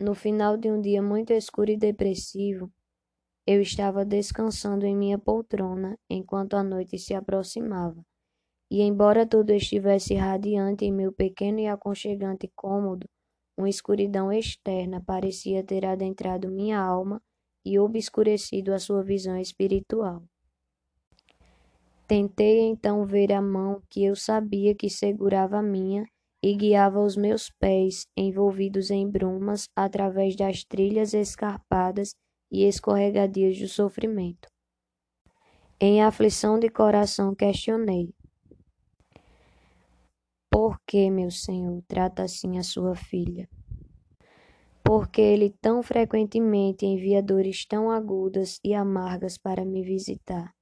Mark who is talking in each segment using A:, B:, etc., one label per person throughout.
A: No final de um dia muito escuro e depressivo, eu estava descansando em minha poltrona enquanto a noite se aproximava. E embora tudo estivesse radiante em meu pequeno e aconchegante cômodo, uma escuridão externa parecia ter adentrado minha alma e obscurecido a sua visão espiritual. Tentei então ver a mão que eu sabia que segurava a minha e guiava os meus pés, envolvidos em brumas, através das trilhas escarpadas e escorregadias do sofrimento. Em aflição de coração questionei: Por que, meu Senhor, trata assim a sua filha? Por que ele tão frequentemente envia dores tão agudas e amargas para me visitar?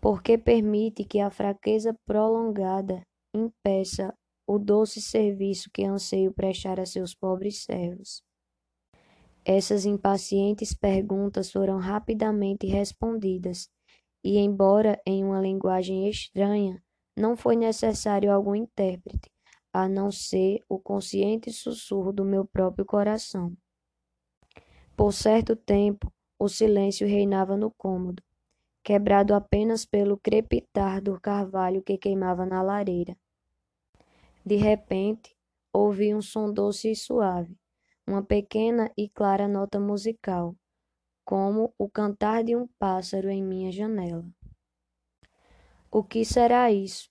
A: Por que permite que a fraqueza prolongada impeça o doce serviço que anseio prestar a seus pobres servos. Essas impacientes perguntas foram rapidamente respondidas, e, embora em uma linguagem estranha, não foi necessário algum intérprete, a não ser o consciente sussurro do meu próprio coração. Por certo tempo, o silêncio reinava no cômodo, quebrado apenas pelo crepitar do carvalho que queimava na lareira. De repente, ouvi um som doce e suave, uma pequena e clara nota musical, como o cantar de um pássaro em minha janela. O que será isso?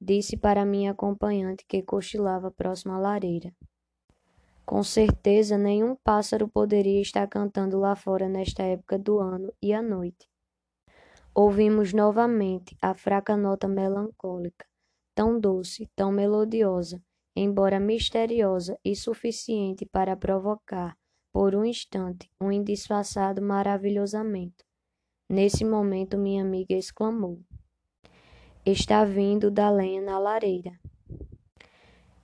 A: Disse para minha acompanhante que cochilava próximo à lareira. Com certeza, nenhum pássaro poderia estar cantando lá fora nesta época do ano e à noite. Ouvimos novamente a fraca nota melancólica tão doce, tão melodiosa, embora misteriosa e suficiente para provocar, por um instante, um indisfarçado maravilhosamento. Nesse momento, minha amiga exclamou: Está vindo da lenha na lareira.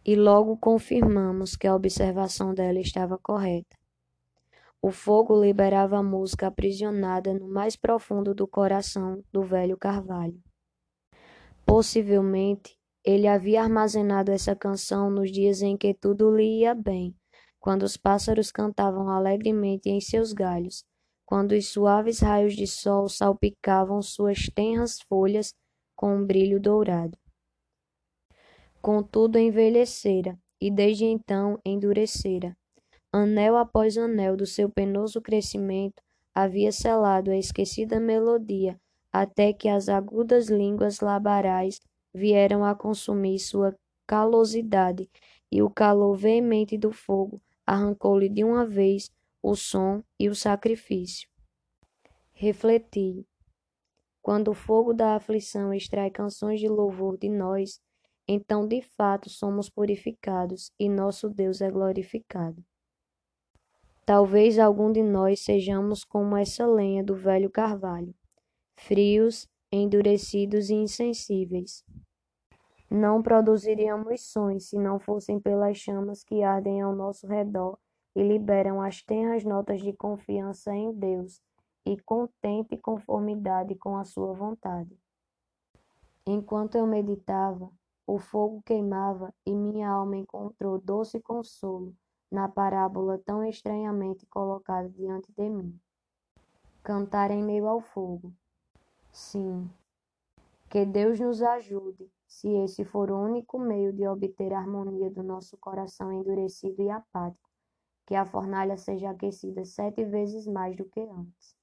A: E logo confirmamos que a observação dela estava correta. O fogo liberava a música aprisionada no mais profundo do coração do velho carvalho. Possivelmente, ele havia armazenado essa canção nos dias em que tudo lhe ia bem, quando os pássaros cantavam alegremente em seus galhos, quando os suaves raios de sol salpicavam suas tenras folhas com um brilho dourado. Contudo, envelhecera, e desde então endurecera. Anel após anel do seu penoso crescimento havia selado a esquecida melodia, até que as agudas línguas labarais vieram a consumir sua calosidade, e o calor veemente do fogo arrancou-lhe de uma vez o som e o sacrifício. Refleti. Quando o fogo da aflição extrai canções de louvor de nós, então de fato somos purificados e nosso Deus é glorificado. Talvez algum de nós sejamos como essa lenha do velho carvalho, frios, endurecidos e insensíveis. Não produziríamos sons se não fossem pelas chamas que ardem ao nosso redor e liberam as tenras notas de confiança em Deus e contente conformidade com a sua vontade. Enquanto eu meditava, o fogo queimava e minha alma encontrou doce consolo na parábola tão estranhamente colocada diante de mim. Cantar em meio ao fogo. Sim, que Deus nos ajude, se esse for o único meio de obter a harmonia do nosso coração endurecido e apático, que a fornalha seja aquecida sete vezes mais do que antes.